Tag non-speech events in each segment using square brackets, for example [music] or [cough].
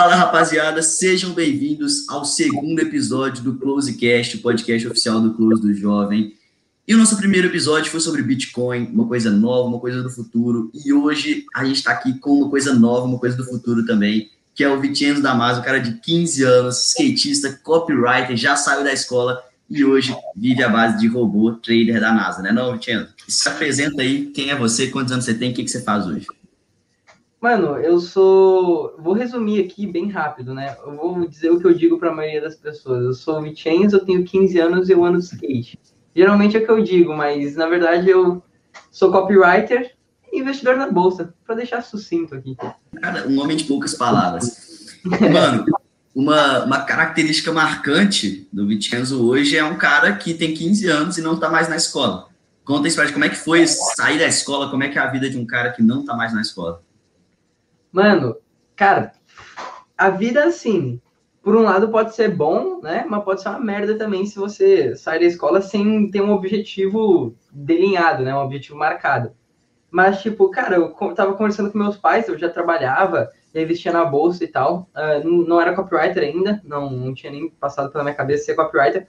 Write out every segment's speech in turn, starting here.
Fala rapaziada, sejam bem-vindos ao segundo episódio do Closecast, o podcast oficial do Close do Jovem. E o nosso primeiro episódio foi sobre Bitcoin, uma coisa nova, uma coisa do futuro. E hoje a gente está aqui com uma coisa nova, uma coisa do futuro também, que é o Vicenzo Damaso, um cara de 15 anos, skatista, copywriter, já saiu da escola e hoje vive à base de robô trader da NASA, né não, Vicenzo? Se apresenta aí, quem é você, quantos anos você tem, o que, que você faz hoje? Mano, eu sou. Vou resumir aqui bem rápido, né? Eu vou dizer o que eu digo para a maioria das pessoas. Eu sou Vicenzo, eu tenho 15 anos e eu ando de skate. Geralmente é o que eu digo, mas na verdade eu sou copywriter e investidor na bolsa, para deixar sucinto aqui. Cara, um homem de poucas palavras. [laughs] Mano, uma, uma característica marcante do Vicenzo hoje é um cara que tem 15 anos e não está mais na escola. Conta isso pra gente, como é que foi sair da escola, como é que é a vida de um cara que não está mais na escola? Mano, cara, a vida assim, por um lado pode ser bom, né? Mas pode ser uma merda também se você sair da escola sem ter um objetivo delineado, né? Um objetivo marcado. Mas, tipo, cara, eu tava conversando com meus pais, eu já trabalhava, já investia na bolsa e tal. Uh, não era copywriter ainda, não, não tinha nem passado pela minha cabeça ser copywriter.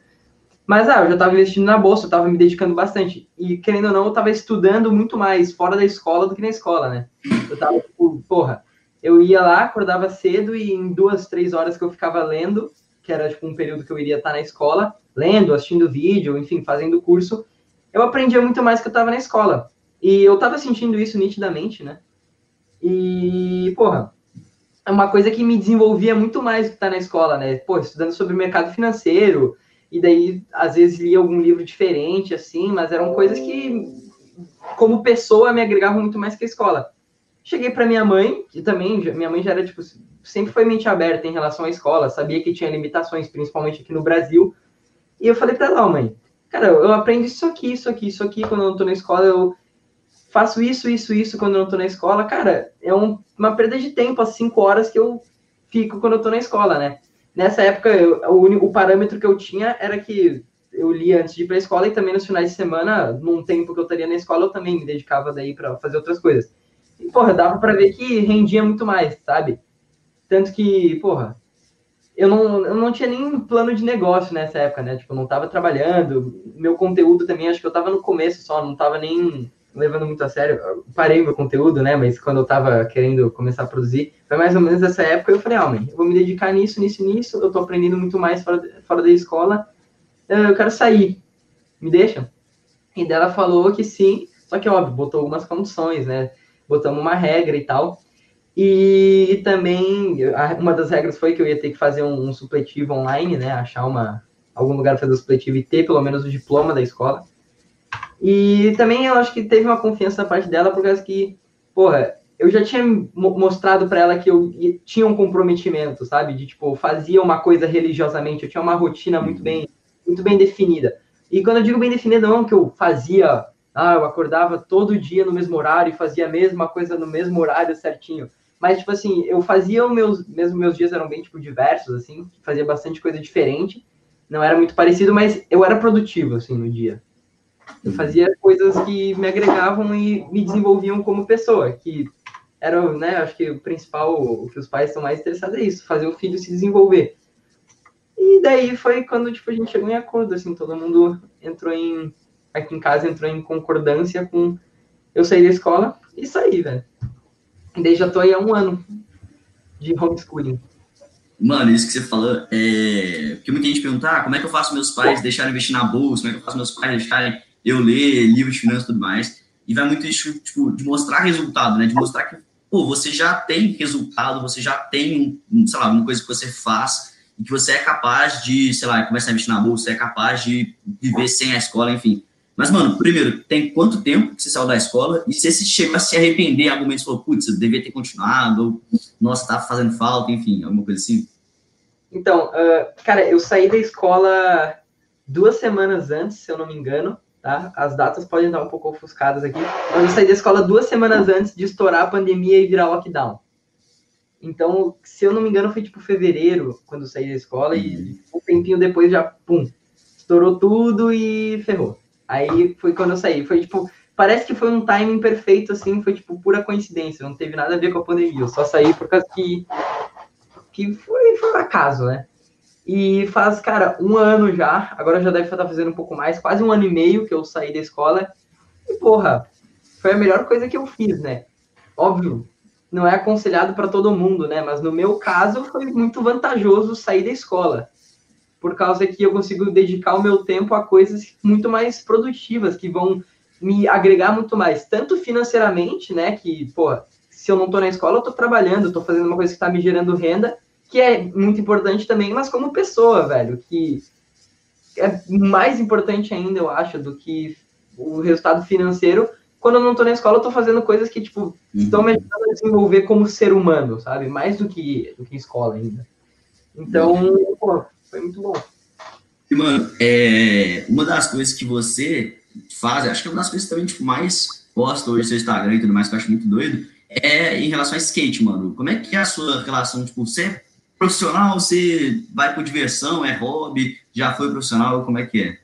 Mas, ah, eu já tava investindo na bolsa, eu tava me dedicando bastante. E, querendo ou não, eu tava estudando muito mais fora da escola do que na escola, né? Eu tava, tipo, porra, eu ia lá, acordava cedo e em duas, três horas que eu ficava lendo, que era tipo um período que eu iria estar na escola, lendo, assistindo vídeo, enfim, fazendo curso, eu aprendia muito mais que eu estava na escola. E eu estava sentindo isso nitidamente, né? E, porra, é uma coisa que me desenvolvia muito mais do que estar tá na escola, né? Pô, estudando sobre mercado financeiro, e daí, às vezes, lia algum livro diferente, assim, mas eram coisas que, como pessoa, me agregavam muito mais que a escola. Cheguei para minha mãe, que também, minha mãe já era, tipo, sempre foi mente aberta em relação à escola, sabia que tinha limitações, principalmente aqui no Brasil. E eu falei para ela, mãe, cara, eu aprendo isso aqui, isso aqui, isso aqui quando eu não tô na escola, eu faço isso, isso, isso quando eu não tô na escola. Cara, é um, uma perda de tempo, as cinco horas que eu fico quando eu tô na escola, né? Nessa época, eu, o, único, parâmetro que eu tinha era que eu lia antes de ir para a escola e também nos finais de semana, num tempo que eu estaria na escola, eu também me dedicava daí para fazer outras coisas. E, porra, dava para ver que rendia muito mais, sabe? Tanto que, porra, eu não, eu não tinha nem plano de negócio nessa época, né? Tipo, eu não tava trabalhando, meu conteúdo também, acho que eu tava no começo só, não tava nem levando muito a sério. Eu parei meu conteúdo, né? Mas quando eu tava querendo começar a produzir, foi mais ou menos nessa época, eu falei, ah, eu vou me dedicar nisso, nisso, nisso, eu tô aprendendo muito mais fora, fora da escola, eu quero sair, me deixa? E dela falou que sim, só que, óbvio, botou algumas condições, né? Botamos uma regra e tal. E também, uma das regras foi que eu ia ter que fazer um, um supletivo online, né? Achar uma, algum lugar para fazer o supletivo e ter pelo menos o diploma da escola. E também eu acho que teve uma confiança da parte dela, por causa que, porra, eu já tinha mostrado para ela que eu tinha um comprometimento, sabe? De tipo, fazia uma coisa religiosamente, eu tinha uma rotina muito bem, muito bem definida. E quando eu digo bem definida, não que eu fazia ah, eu acordava todo dia no mesmo horário e fazia a mesma coisa no mesmo horário certinho. Mas, tipo assim, eu fazia os meus, mesmo meus dias eram bem, tipo, diversos, assim, fazia bastante coisa diferente. Não era muito parecido, mas eu era produtivo, assim, no dia. Eu fazia coisas que me agregavam e me desenvolviam como pessoa, que era, né, acho que o principal, o que os pais estão mais interessados é isso, fazer o filho se desenvolver. E daí foi quando, tipo, a gente chegou em acordo, assim, todo mundo entrou em aqui em casa entrou em concordância com eu sair da escola e sair, velho. Daí já tô aí há um ano de homeschooling. Mano, isso que você falou, é... porque muita gente pergunta, ah, como é que eu faço meus pais deixarem investir na bolsa, como é que eu faço meus pais deixarem eu ler livros de finanças e tudo mais, e vai muito isso, tipo, de mostrar resultado, né, de mostrar que, pô, você já tem resultado, você já tem, sei lá, uma coisa que você faz, e que você é capaz de, sei lá, começar a investir na bolsa, você é capaz de viver sem a escola, enfim. Mas, mano, primeiro, tem quanto tempo que você saiu da escola? E se você chegou a se arrepender em algum momento, você falou, putz, eu devia ter continuado, ou, nossa, tá fazendo falta, enfim, alguma coisa assim? Então, uh, cara, eu saí da escola duas semanas antes, se eu não me engano, tá? As datas podem estar um pouco ofuscadas aqui, mas eu saí da escola duas semanas antes de estourar a pandemia e virar lockdown. Então, se eu não me engano, foi tipo fevereiro, quando eu saí da escola, e uhum. um tempinho depois já, pum, estourou tudo e ferrou. Aí foi quando eu saí. Foi tipo, parece que foi um timing perfeito, assim, foi tipo pura coincidência, não teve nada a ver com a pandemia. Eu só saí por causa que que foi, foi um acaso, né? E faz, cara, um ano já, agora já deve estar fazendo um pouco mais, quase um ano e meio que eu saí da escola. E, porra, foi a melhor coisa que eu fiz, né? Óbvio, não é aconselhado para todo mundo, né? Mas no meu caso foi muito vantajoso sair da escola, por causa que eu consigo dedicar o meu tempo a coisas muito mais produtivas, que vão me agregar muito mais, tanto financeiramente, né? Que, pô, se eu não tô na escola, eu tô trabalhando, tô fazendo uma coisa que tá me gerando renda, que é muito importante também, mas como pessoa, velho, que é mais importante ainda, eu acho, do que o resultado financeiro. Quando eu não tô na escola, eu tô fazendo coisas que, tipo, estão me ajudando a desenvolver como ser humano, sabe? Mais do que, do que escola ainda. Então, pô, foi muito bom. E, mano, é, uma das coisas que você faz, acho que é uma das coisas também, tipo, mais posta hoje no seu Instagram e tudo mais, que eu acho muito doido, é em relação a skate, mano. Como é que é a sua relação, tipo, você profissional, você vai por diversão, é hobby, já foi profissional, como é que é?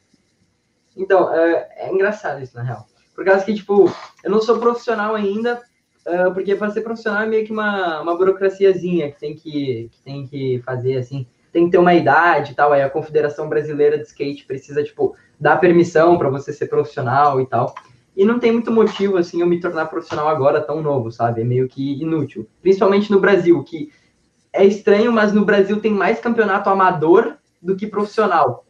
Então, é, é engraçado isso, na real. Por causa que, tipo, eu não sou profissional ainda, uh, porque para ser profissional é meio que uma, uma burocraciazinha que tem que, que tem que fazer, assim, tem que ter uma idade e tal, aí a Confederação Brasileira de Skate precisa, tipo, dar permissão para você ser profissional e tal. E não tem muito motivo, assim, eu me tornar profissional agora tão novo, sabe? É meio que inútil. Principalmente no Brasil, que é estranho, mas no Brasil tem mais campeonato amador do que profissional.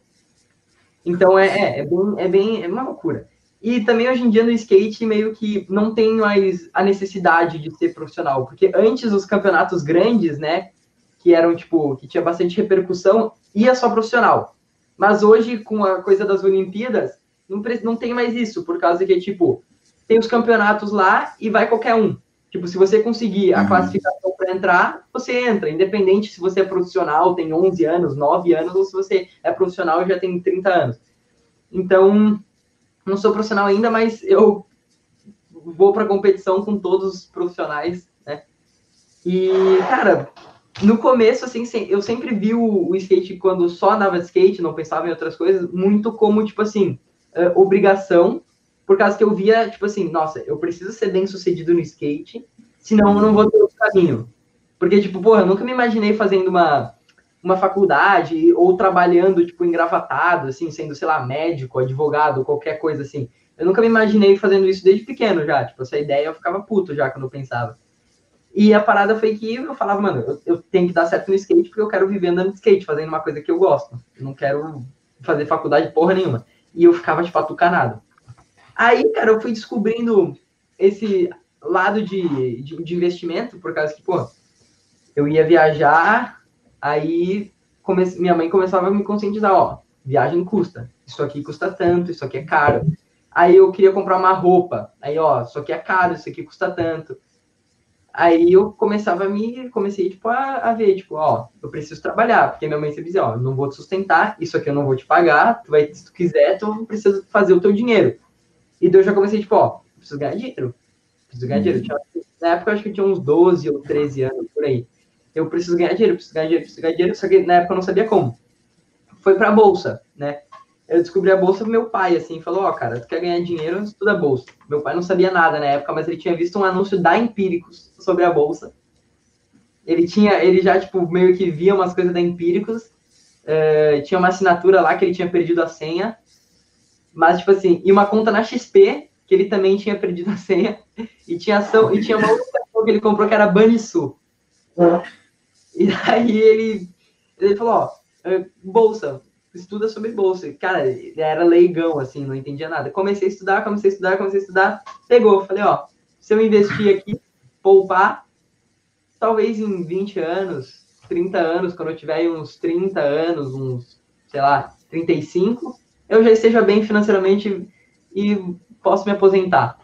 Então é, é, é, bem, é bem é uma loucura. E também hoje em dia no skate meio que não tem mais a necessidade de ser profissional, porque antes os campeonatos grandes, né, que eram tipo, que tinha bastante repercussão, ia só profissional. Mas hoje com a coisa das Olimpíadas, não, não tem mais isso, por causa que tipo, tem os campeonatos lá e vai qualquer um. Tipo, se você conseguir a uhum. classificação para entrar, você entra, independente se você é profissional, tem 11 anos, 9 anos, ou se você é profissional e já tem 30 anos. Então, não sou profissional ainda, mas eu vou para competição com todos os profissionais, né? E, cara, no começo, assim, eu sempre vi o, o skate quando só andava de skate, não pensava em outras coisas, muito como, tipo assim, uh, obrigação por causa que eu via, tipo assim, nossa, eu preciso ser bem sucedido no skate, senão eu não vou ter outro caminho. Porque, tipo, porra, eu nunca me imaginei fazendo uma, uma faculdade ou trabalhando, tipo, engravatado, assim, sendo, sei lá, médico, advogado, qualquer coisa assim. Eu nunca me imaginei fazendo isso desde pequeno já. Tipo, essa ideia eu ficava puto já quando eu pensava. E a parada foi que eu falava, mano, eu, eu tenho que dar certo no skate porque eu quero viver andando de skate, fazendo uma coisa que eu gosto. Eu não quero fazer faculdade porra nenhuma. E eu ficava, tipo, atucanado. Aí, cara, eu fui descobrindo esse lado de, de, de investimento, por causa que, pô, eu ia viajar, aí comece, minha mãe começava a me conscientizar, ó, viagem custa, isso aqui custa tanto, isso aqui é caro. Aí eu queria comprar uma roupa, aí, ó, isso aqui é caro, isso aqui custa tanto. Aí eu começava a me, comecei, tipo, a, a ver, tipo, ó, eu preciso trabalhar, porque minha mãe sempre dizia, ó, não vou te sustentar, isso aqui eu não vou te pagar, tu vai, se tu quiser, tu precisa fazer o teu dinheiro. E daí eu já comecei, tipo, ó, preciso ganhar dinheiro. Preciso ganhar dinheiro. Tinha, na época eu acho que eu tinha uns 12 ou 13 anos, por aí. Eu preciso ganhar dinheiro, preciso ganhar dinheiro, preciso ganhar dinheiro, só que na época eu não sabia como. Foi pra bolsa, né? Eu descobri a bolsa do meu pai, assim, falou, ó, oh, cara, tu quer ganhar dinheiro, estuda a bolsa. Meu pai não sabia nada na época, mas ele tinha visto um anúncio da Empíricos sobre a bolsa. Ele tinha, ele já, tipo, meio que via umas coisas da Empíricos, uh, tinha uma assinatura lá que ele tinha perdido a senha, mas, tipo assim, e uma conta na XP, que ele também tinha perdido a senha, e tinha ação, e tinha uma outra ação que ele comprou que era Banrisul. E daí ele, ele falou, ó, é, bolsa, estuda sobre bolsa. Cara, era leigão, assim, não entendia nada. Comecei a estudar, comecei a estudar, comecei a estudar, pegou. Falei, ó, se eu investir aqui, poupar, talvez em 20 anos, 30 anos, quando eu tiver uns 30 anos, uns, sei lá, 35, eu já esteja bem financeiramente e posso me aposentar.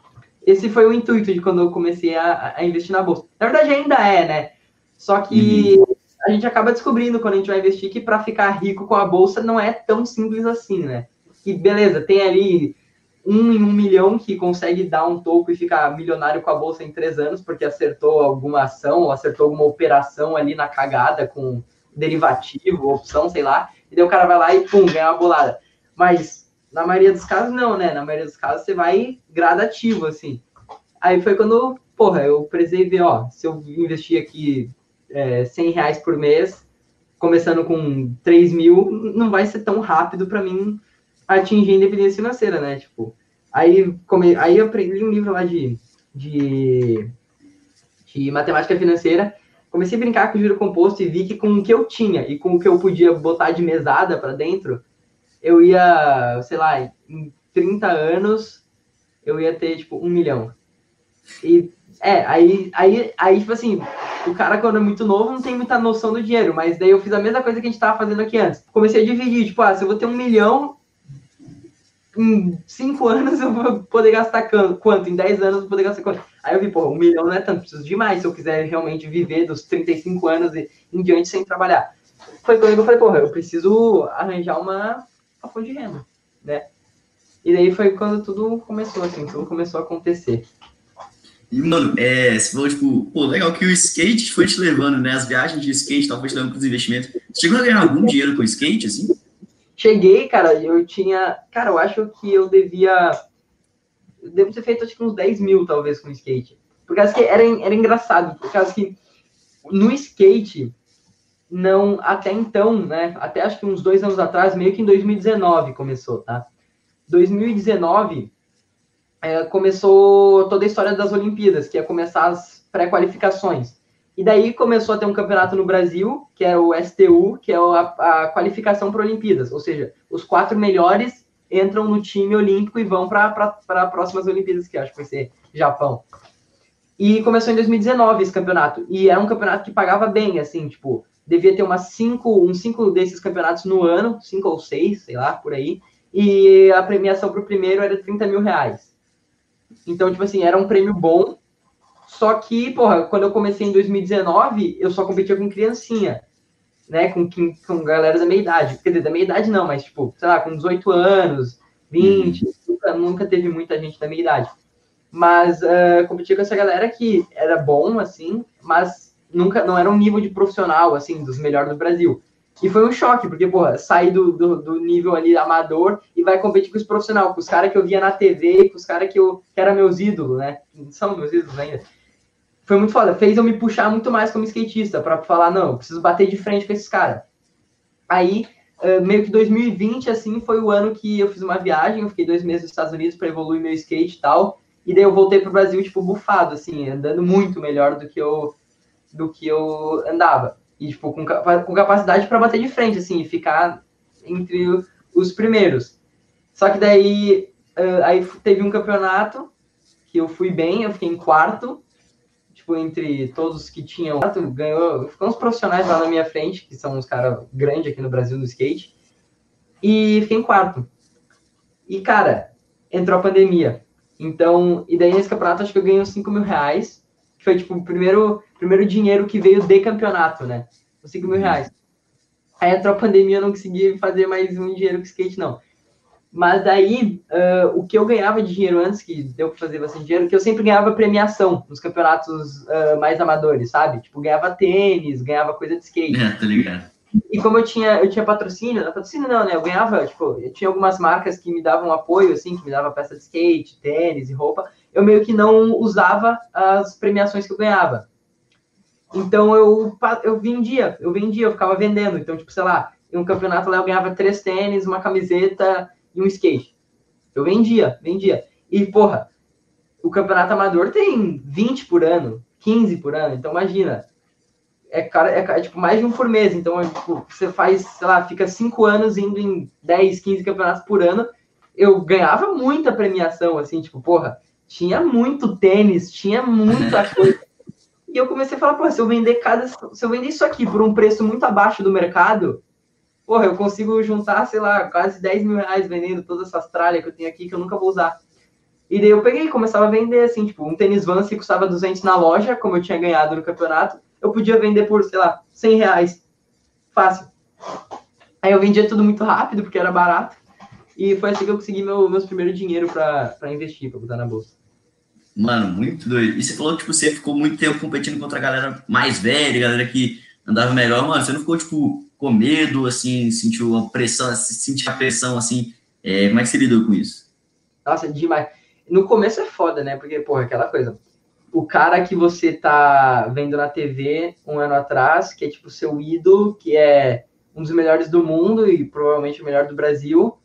Esse foi o intuito de quando eu comecei a, a investir na bolsa. Na verdade, ainda é, né? Só que uhum. A gente acaba descobrindo quando a gente vai investir que para ficar rico com a bolsa não é tão simples assim, né? Que beleza, tem ali um em um milhão que consegue dar um toco e ficar milionário com a bolsa em três anos porque acertou alguma ação ou acertou alguma operação ali na cagada com derivativo, opção, sei lá, e daí o cara vai lá e pum, ganha uma bolada. Mas na maioria dos casos, não, né? Na maioria dos casos, você vai gradativo, assim. Aí foi quando, porra, eu precisei ver, ó, se eu investir aqui é, 100 reais por mês, começando com 3 mil, não vai ser tão rápido para mim atingir a independência financeira, né? Tipo, aí, come, aí eu aprendi um livro lá de, de, de matemática financeira, comecei a brincar com o juro composto e vi que com o que eu tinha e com o que eu podia botar de mesada para dentro, eu ia, sei lá, em 30 anos, eu ia ter, tipo, um milhão. E, é, aí, aí, aí, tipo assim, o cara, quando é muito novo, não tem muita noção do dinheiro, mas daí eu fiz a mesma coisa que a gente tava fazendo aqui antes. Comecei a dividir, tipo, ah, se eu vou ter um milhão, em cinco [laughs] anos eu vou poder gastar quanto? Em 10 anos eu vou poder gastar quanto? Aí eu vi, pô, um milhão não é tanto, preciso de mais se eu quiser realmente viver dos 35 anos e em diante sem trabalhar. Foi quando eu falei, porra, eu preciso arranjar uma, uma fonte de renda, né? E daí foi quando tudo começou, assim, tudo começou a acontecer. E, mano, é, você falou, tipo, pô, legal que o skate foi te levando, né? As viagens de skate tal, foi te levando para os investimentos. Você chegou a ganhar algum dinheiro com skate, assim? Cheguei, cara, eu tinha. Cara, eu acho que eu devia. Devo ter feito acho que uns 10 mil, talvez, com skate. Por causa que era, era engraçado, por causa que no skate, não, até então, né? Até acho que uns dois anos atrás, meio que em 2019 começou, tá? 2019 é, começou toda a história das Olimpíadas, que ia começar as pré-qualificações. E daí começou a ter um campeonato no Brasil, que é o STU, que é a, a qualificação para Olimpíadas. Ou seja, os quatro melhores entram no time olímpico e vão para as próximas Olimpíadas, que acho que vai ser Japão. E começou em 2019 esse campeonato. E era um campeonato que pagava bem, assim, tipo, devia ter umas cinco, uns cinco desses campeonatos no ano, cinco ou seis, sei lá, por aí. E a premiação para o primeiro era 30 mil reais. Então, tipo assim, era um prêmio bom só que, porra, quando eu comecei em 2019, eu só competia com criancinha, né? Com, com galera da meia idade. Quer dizer, da meia idade não, mas, tipo, sei lá, com 18 anos, 20, uhum. nunca, nunca teve muita gente da meia idade. Mas uh, competia com essa galera que era bom, assim, mas nunca não era um nível de profissional, assim, dos melhores do Brasil. E foi um choque, porque, porra, sair do, do, do, nível ali amador e vai competir com os profissionais, com os caras que eu via na TV, com os caras que, eu, que eram meus ídolos, né? São meus ídolos ainda foi muito foda. Fez eu me puxar muito mais como skatista, para falar, não, preciso bater de frente com esses caras. Aí, meio que 2020, assim, foi o ano que eu fiz uma viagem, eu fiquei dois meses nos Estados Unidos para evoluir meu skate e tal, e daí eu voltei pro Brasil, tipo, bufado, assim, andando muito melhor do que eu, do que eu andava. E, tipo, com, com capacidade para bater de frente, assim, e ficar entre os primeiros. Só que daí, aí teve um campeonato que eu fui bem, eu fiquei em quarto, tipo, entre todos que tinham. Ganhou, ficou uns profissionais lá na minha frente, que são uns caras grandes aqui no Brasil no skate. E fiquei em quarto. E, cara, entrou a pandemia. Então, e daí nesse campeonato acho que eu ganhei uns 5 mil reais, que foi tipo o primeiro, primeiro dinheiro que veio de campeonato, né? Os 5 mil reais. Aí entrou a pandemia, eu não consegui fazer mais um dinheiro com skate, não. Mas daí, uh, o que eu ganhava de dinheiro antes, que deu para fazer bastante dinheiro, que eu sempre ganhava premiação nos campeonatos uh, mais amadores, sabe? Tipo, ganhava tênis, ganhava coisa de skate. É, tá ligado. E como eu tinha, eu tinha patrocínio, patrocínio não, né? Eu ganhava, tipo, eu tinha algumas marcas que me davam apoio, assim, que me davam peça de skate, tênis e roupa. Eu meio que não usava as premiações que eu ganhava. Então eu, eu vendia, eu vendia, eu ficava vendendo. Então, tipo, sei lá, em um campeonato lá eu ganhava três tênis, uma camiseta e um skate. Eu vendia, vendia. E, porra, o campeonato amador tem 20 por ano, 15 por ano. Então, imagina. É, cara, é, é tipo mais de um por mês. Então, é, tipo, você faz, sei lá, fica 5 anos indo em 10, 15 campeonatos por ano. Eu ganhava muita premiação, assim, tipo, porra, tinha muito tênis, tinha muita [laughs] coisa. E eu comecei a falar, pô, se eu vender cada. Se eu vender isso aqui por um preço muito abaixo do mercado, porra, eu consigo juntar, sei lá, quase 10 mil reais vendendo todas essas tralhas que eu tenho aqui que eu nunca vou usar. E daí eu peguei e começava a vender, assim, tipo, um tênis Vans que custava 200 na loja, como eu tinha ganhado no campeonato, eu podia vender por, sei lá, 100 reais. Fácil. Aí eu vendia tudo muito rápido, porque era barato. E foi assim que eu consegui meu, meus primeiros dinheiro para investir, para botar na bolsa. Mano, muito doido. E você falou que tipo, você ficou muito tempo competindo contra a galera mais velha, galera que andava melhor. Mano, você não ficou, tipo, com medo, assim, sentiu a pressão, sentiu a pressão, assim, é, como é que você lidou com isso? Nossa, demais. No começo é foda, né? Porque, porra, aquela coisa, o cara que você tá vendo na TV um ano atrás, que é tipo seu ídolo, que é um dos melhores do mundo e provavelmente o melhor do Brasil,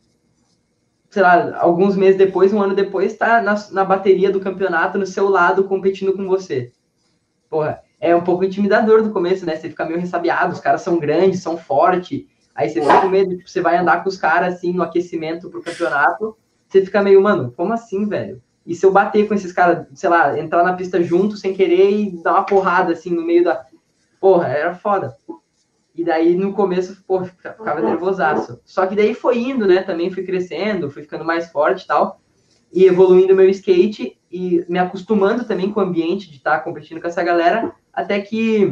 sei lá, alguns meses depois, um ano depois, tá na, na bateria do campeonato, no seu lado, competindo com você. Porra, é um pouco intimidador no começo, né? Você fica meio ressabiado, os caras são grandes, são fortes, aí você fica com medo, tipo, você vai andar com os caras assim no aquecimento pro campeonato, você fica meio, mano, como assim, velho? E se eu bater com esses caras, sei lá, entrar na pista junto sem querer e dar uma porrada assim no meio da. Porra, era foda. E daí no começo, porra, ficava nervosaço. Só que daí foi indo, né? Também fui crescendo, fui ficando mais forte e tal. E evoluindo meu skate e me acostumando também com o ambiente de estar competindo com essa galera, até que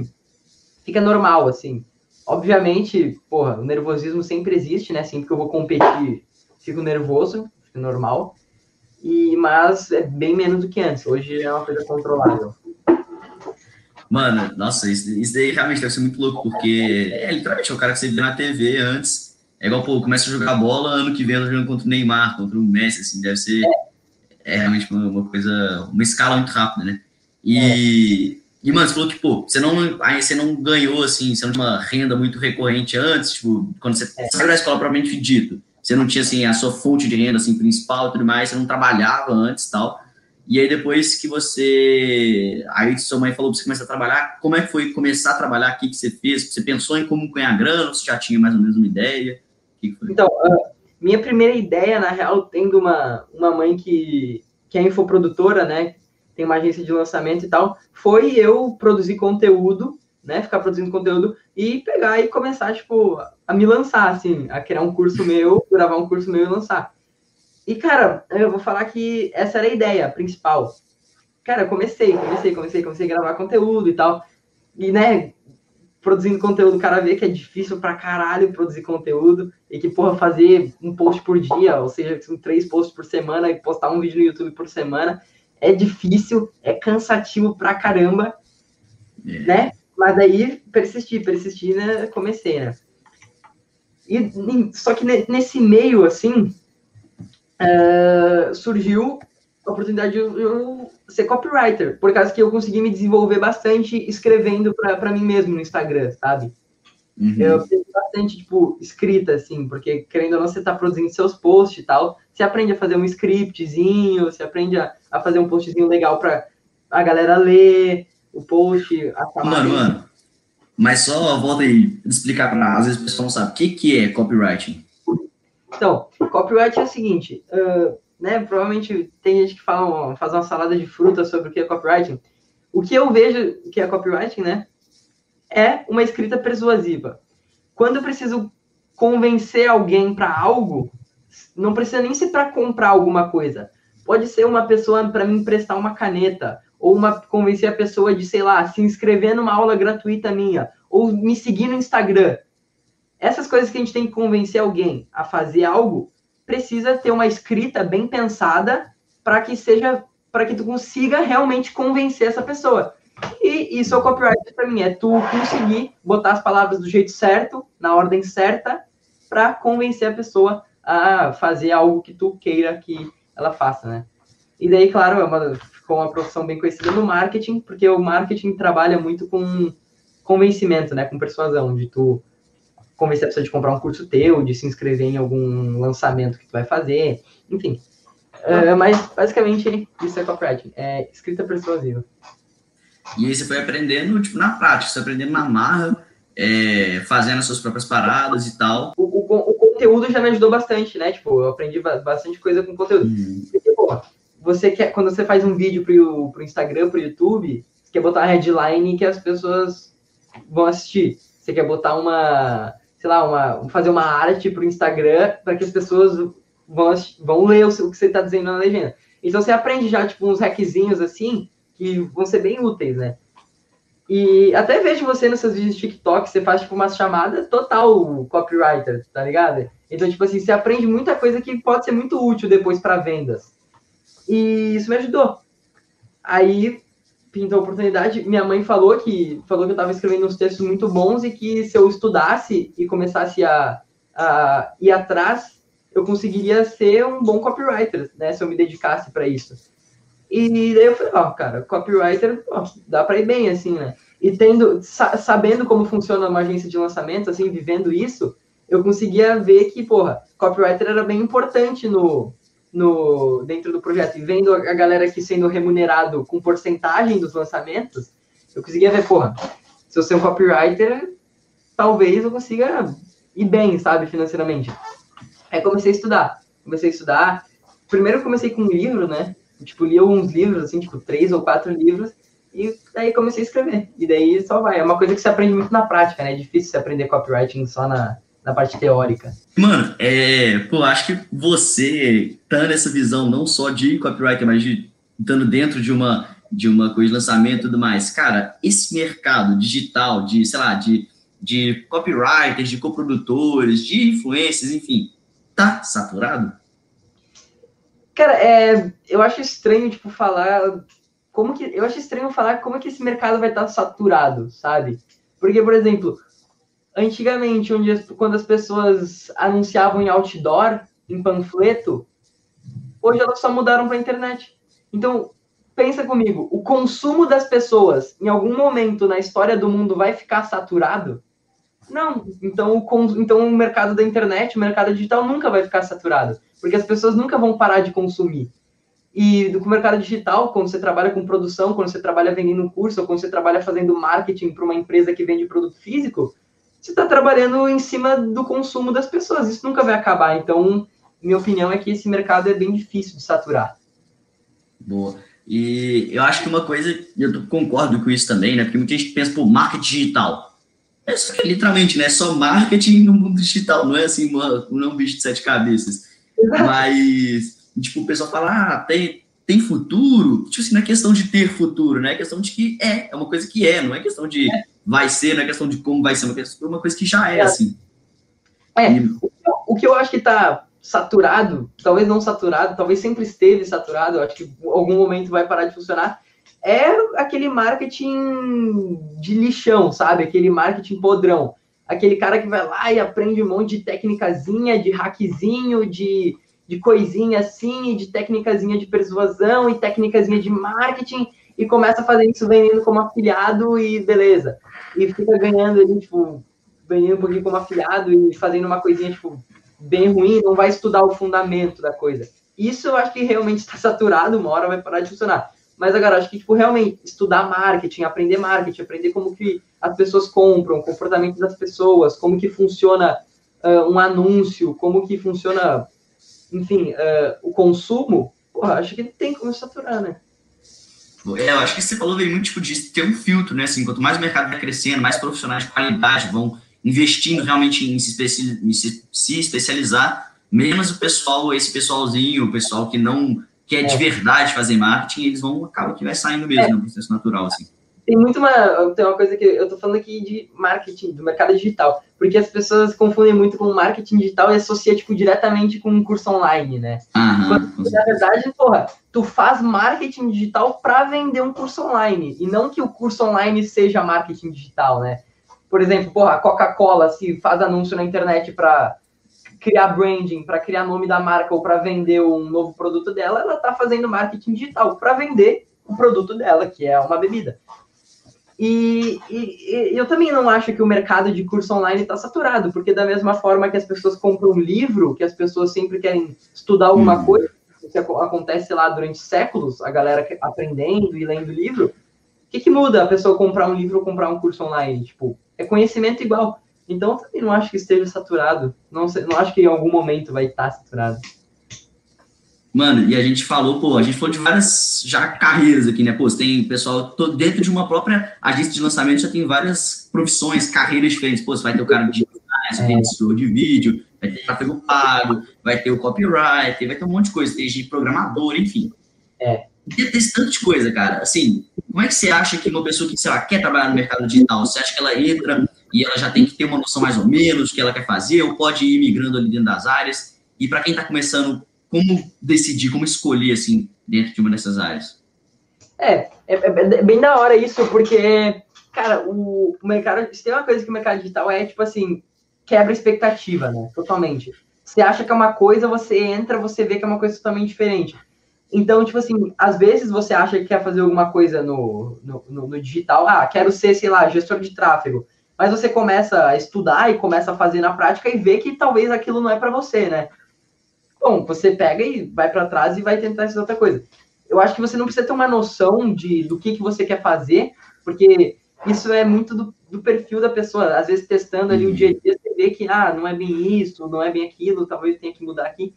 fica normal, assim. Obviamente, porra, o nervosismo sempre existe, né? Sempre que eu vou competir, fico nervoso, fico normal. E, mas é bem menos do que antes. Hoje é uma coisa controlável. Mano, nossa, isso, isso daí realmente deve ser muito louco, porque é literalmente é o cara que você vê na TV antes. É igual, pô, começa a jogar bola, ano que vem tô jogando contra o Neymar, contra o Messi, assim, deve ser é, realmente uma, uma, coisa, uma escala muito rápida, né? E, é. e mano, você falou que, pô, você não, aí você não ganhou, assim, você não tinha uma renda muito recorrente antes, tipo, quando você é. saiu da escola propriamente dito você não tinha assim a sua fonte de renda assim principal e tudo mais, você não trabalhava antes tal. E aí depois que você, aí sua mãe falou para você começar a trabalhar, como é que foi começar a trabalhar? O que, que você fez? Você pensou em como ganhar grana? Você já tinha mais ou menos uma ideia? Então, minha primeira ideia, na real, tendo uma, uma mãe que, que é infoprodutora, né? Tem uma agência de lançamento e tal, foi eu produzir conteúdo né? Ficar produzindo conteúdo e pegar e começar, tipo, a me lançar, assim, a criar um curso meu, gravar um curso meu e lançar. E, cara, eu vou falar que essa era a ideia principal. Cara, eu comecei, comecei, comecei, comecei a gravar conteúdo e tal. E, né, produzindo conteúdo, o cara vê que é difícil pra caralho produzir conteúdo e que, porra, fazer um post por dia, ou seja, três posts por semana e postar um vídeo no YouTube por semana é difícil, é cansativo pra caramba, é. né? Mas daí persisti, persisti, né? Comecei, né? E, só que nesse meio, assim, uh, surgiu a oportunidade de eu ser copywriter, por causa que eu consegui me desenvolver bastante escrevendo para mim mesmo no Instagram, sabe? Uhum. Eu fiz bastante, tipo, escrita, assim, porque querendo ou não, você tá produzindo seus posts e tal, você aprende a fazer um scriptzinho, você aprende a, a fazer um postzinho legal para a galera ler, o post, a Mano, mano, mas só volta aí, explicar para às vezes o pessoal não sabe, o que, que é copywriting? Então, copywriting é o seguinte, uh, né, provavelmente tem gente que fala, faz uma salada de frutas sobre o que é copywriting. O que eu vejo que é copywriting, né, é uma escrita persuasiva. Quando eu preciso convencer alguém para algo, não precisa nem ser para comprar alguma coisa. Pode ser uma pessoa para me emprestar uma caneta, ou uma convencer a pessoa de, sei lá, se inscrever numa aula gratuita minha, ou me seguir no Instagram. Essas coisas que a gente tem que convencer alguém a fazer algo, precisa ter uma escrita bem pensada para que seja para que tu consiga realmente convencer essa pessoa. E isso é o copyright para mim, é tu conseguir botar as palavras do jeito certo, na ordem certa, para convencer a pessoa a fazer algo que tu queira que ela faça, né? E daí, claro, é uma, ficou uma profissão bem conhecida no marketing, porque o marketing trabalha muito com convencimento, né? Com persuasão, de tu convencer a pessoa de comprar um curso teu, de se inscrever em algum lançamento que tu vai fazer, enfim. Uh, mas, basicamente, isso é copywriting, é escrita persuasiva. E aí você foi aprendendo, tipo, na prática, você aprendendo na marra, é, fazendo as suas próprias paradas e tal. O, o, o, conteúdo já me ajudou bastante, né? Tipo, eu aprendi bastante coisa com conteúdo. Hum. Porque, pô, você quer, quando você faz um vídeo pro, pro Instagram, pro YouTube, você quer botar a headline que as pessoas vão assistir. Você quer botar uma, sei lá, uma, fazer uma arte pro Instagram para que as pessoas vão, vão ler o, o que você está dizendo na legenda. Então você aprende já, tipo, uns hackzinhos assim, que vão ser bem úteis, né? E até vejo você nos seus vídeos de TikTok, você faz, tipo, umas chamadas total copywriter, tá ligado? Então, tipo assim, você aprende muita coisa que pode ser muito útil depois para vendas. E isso me ajudou. Aí pintou a oportunidade. Minha mãe falou que falou que eu estava escrevendo uns textos muito bons e que se eu estudasse e começasse a, a ir atrás, eu conseguiria ser um bom copywriter, né? Se eu me dedicasse para isso. E daí eu falei, ó, cara, copywriter, ó, dá para ir bem, assim, né? E tendo, sa sabendo como funciona uma agência de lançamento, assim, vivendo isso, eu conseguia ver que, porra, copywriter era bem importante no, no dentro do projeto. E vendo a galera aqui sendo remunerado com porcentagem dos lançamentos, eu conseguia ver, porra, se eu ser um copywriter, talvez eu consiga ir bem, sabe, financeiramente. Aí comecei a estudar. Comecei a estudar. Primeiro comecei com um livro, né? Tipo, li alguns livros, assim, tipo, três ou quatro livros. E daí comecei a escrever. E daí só vai. É uma coisa que você aprende muito na prática, né? É difícil você aprender copywriting só na, na parte teórica. Mano, é, pô, acho que você tá nessa visão não só de copywriter, mas de estando dentro de uma de uma coisa de lançamento e tudo mais. Cara, esse mercado digital de, sei lá, de, de copywriters, de coprodutores, de influencers, enfim, tá saturado? Cara, é, eu acho estranho, tipo, falar como que. Eu acho estranho falar como é que esse mercado vai estar saturado, sabe? Porque, por exemplo, antigamente, onde as, quando as pessoas anunciavam em outdoor, em panfleto, hoje elas só mudaram para a internet. Então, pensa comigo, o consumo das pessoas em algum momento na história do mundo vai ficar saturado? Não. Então o, então o mercado da internet, o mercado digital nunca vai ficar saturado, porque as pessoas nunca vão parar de consumir. E do mercado digital, quando você trabalha com produção, quando você trabalha vendendo curso, ou quando você trabalha fazendo marketing para uma empresa que vende produto físico, você está trabalhando em cima do consumo das pessoas. Isso nunca vai acabar. Então, minha opinião é que esse mercado é bem difícil de saturar. Boa. E eu acho que uma coisa, eu concordo com isso também, né? Porque muita gente pensa, pô, marketing digital. É só, literalmente, né? É só marketing no mundo digital, não é assim, uma, não é um bicho de sete cabeças. Mas tipo, o pessoal fala, ah, tem, tem futuro. Tipo assim, não é questão de ter futuro, né? É questão de que é, é uma coisa que é, não é questão de é. Vai ser, não é questão de como vai ser, é uma coisa que já é, é. assim. É, e... o que eu acho que tá saturado, talvez não saturado, talvez sempre esteve saturado, acho que em algum momento vai parar de funcionar, é aquele marketing de lixão, sabe? Aquele marketing podrão. Aquele cara que vai lá e aprende um monte de técnicazinha, de hackzinho, de de coisinha assim, de técnicazinha de persuasão e técnicazinha de marketing, e começa a fazer isso vendendo como afiliado e beleza. E fica ganhando ali, tipo, vendendo um pouquinho como afiliado e fazendo uma coisinha, tipo, bem ruim, não vai estudar o fundamento da coisa. Isso eu acho que realmente está saturado, uma hora vai parar de funcionar. Mas agora, acho que, tipo, realmente, estudar marketing, aprender marketing, aprender como que as pessoas compram, o comportamento das pessoas, como que funciona uh, um anúncio, como que funciona enfim, uh, o consumo, porra, acho que tem como saturar, né? É, eu acho que você falou bem muito tipo, de ter um filtro, né? Assim, quanto mais o mercado vai crescendo, mais profissionais de qualidade vão investindo realmente em se, especi em se, se especializar, menos o pessoal, esse pessoalzinho, o pessoal que não quer é. de verdade fazer marketing, eles vão acaba que vai saindo mesmo, é. no processo natural, assim tem muito uma. Tem uma coisa que eu tô falando aqui de marketing, do mercado digital. Porque as pessoas confundem muito com marketing digital e associam, tipo, diretamente com um curso online, né? Uhum. Quando, na verdade, porra, tu faz marketing digital para vender um curso online. E não que o curso online seja marketing digital, né? Por exemplo, porra, a Coca-Cola, se faz anúncio na internet para criar branding, para criar nome da marca ou para vender um novo produto dela, ela tá fazendo marketing digital para vender o produto dela, que é uma bebida. E, e, e, eu também não acho que o mercado de curso online está saturado, porque da mesma forma que as pessoas compram um livro, que as pessoas sempre querem estudar alguma uhum. coisa, que acontece lá durante séculos, a galera aprendendo e lendo livro, o que, que muda a pessoa comprar um livro ou comprar um curso online? Tipo, é conhecimento igual. Então, eu também não acho que esteja saturado. Não, sei, não acho que em algum momento vai estar saturado. Mano, e a gente falou, pô, a gente falou de várias já carreiras aqui, né? Pô, você tem pessoal, tô dentro de uma própria agência de lançamento, já tem várias profissões, carreiras diferentes. Pô, você vai ter o cara de design, é. editor de vídeo, vai ter tráfego pago, vai ter o copyright, vai ter um monte de coisa, tem de programador, enfim. É. Tem tanto de coisa, cara. Assim, como é que você acha que uma pessoa que, sei lá, quer trabalhar no mercado digital, você acha que ela entra e ela já tem que ter uma noção mais ou menos do que ela quer fazer, ou pode ir migrando ali dentro das áreas? E para quem está começando como decidir, como escolher, assim, dentro de uma dessas áreas? É, é, é, é bem da hora isso, porque, cara, o, o mercado, se tem uma coisa que o mercado digital é, tipo assim, quebra expectativa, né, totalmente. Você acha que é uma coisa, você entra, você vê que é uma coisa totalmente diferente. Então, tipo assim, às vezes você acha que quer fazer alguma coisa no, no, no, no digital, ah, quero ser, sei lá, gestor de tráfego. Mas você começa a estudar e começa a fazer na prática e vê que talvez aquilo não é para você, né? Bom, você pega e vai para trás e vai tentar essa outra coisa. Eu acho que você não precisa ter uma noção de, do que, que você quer fazer, porque isso é muito do, do perfil da pessoa. Às vezes, testando ali o dia a dia, você vê que, ah, não é bem isso, não é bem aquilo, talvez tenha que mudar aqui.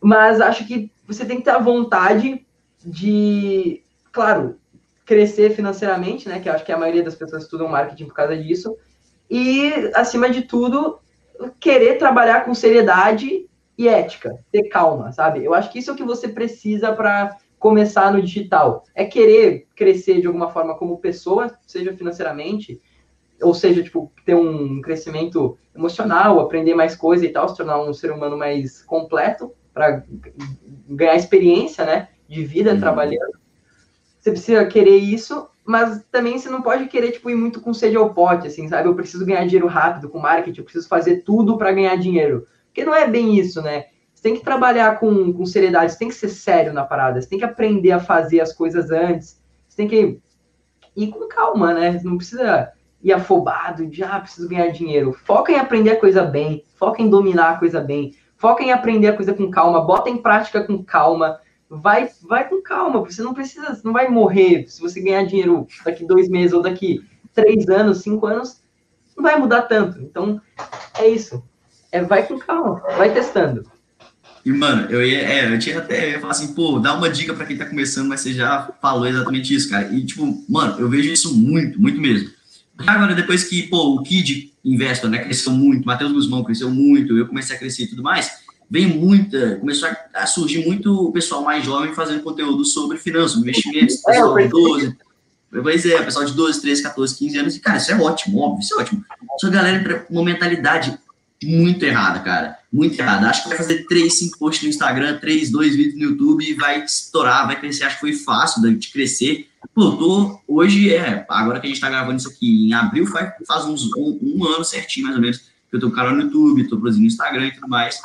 Mas acho que você tem que ter a vontade de, claro, crescer financeiramente, né? Que eu acho que a maioria das pessoas estudam marketing por causa disso. E, acima de tudo, querer trabalhar com seriedade e ética, ter calma, sabe? Eu acho que isso é o que você precisa para começar no digital. É querer crescer de alguma forma como pessoa, seja financeiramente, ou seja, tipo, ter um crescimento emocional, aprender mais coisa e tal, se tornar um ser humano mais completo para ganhar experiência, né, de vida uhum. trabalhando. Você precisa querer isso, mas também você não pode querer tipo ir muito com sede ao pote, assim, sabe? Eu preciso ganhar dinheiro rápido com marketing, eu preciso fazer tudo para ganhar dinheiro. Porque não é bem isso, né? Você tem que trabalhar com, com seriedade, você tem que ser sério na parada, você tem que aprender a fazer as coisas antes, você tem que ir com calma, né? Não precisa ir afobado de, ah, preciso ganhar dinheiro. Foca em aprender a coisa bem, foca em dominar a coisa bem, foca em aprender a coisa com calma, bota em prática com calma, vai, vai com calma, você não precisa, você não vai morrer se você ganhar dinheiro daqui dois meses ou daqui três anos, cinco anos, não vai mudar tanto. Então, é isso. É, vai com calma, vai testando. E, mano, eu ia, é, eu tinha até, eu ia falar assim, pô, dá uma dica para quem tá começando, mas você já falou exatamente isso, cara. E, tipo, mano, eu vejo isso muito, muito mesmo. Agora, depois que, pô, o Kid Investor, né, cresceu muito, Matheus Guzmão cresceu muito, eu comecei a crescer e tudo mais, vem muita, começou a surgir muito o pessoal mais jovem fazendo conteúdo sobre finanças, investimentos, é, pessoal de 12, pois é, pessoal de 12, 13, 14, 15 anos, e, cara, isso é ótimo, óbvio, isso é ótimo. Só a galera entra com uma mentalidade muito errada, cara, muito errada. Acho que vai fazer 3, 5 posts no Instagram, 3, 2 vídeos no YouTube e vai estourar, vai crescer. Acho que foi fácil de crescer. Pô, tô, hoje é, agora que a gente tá gravando isso aqui em abril, faz, faz uns um, um ano certinho, mais ou menos, que eu tô com canal no YouTube, tô produzindo no Instagram e tudo mais.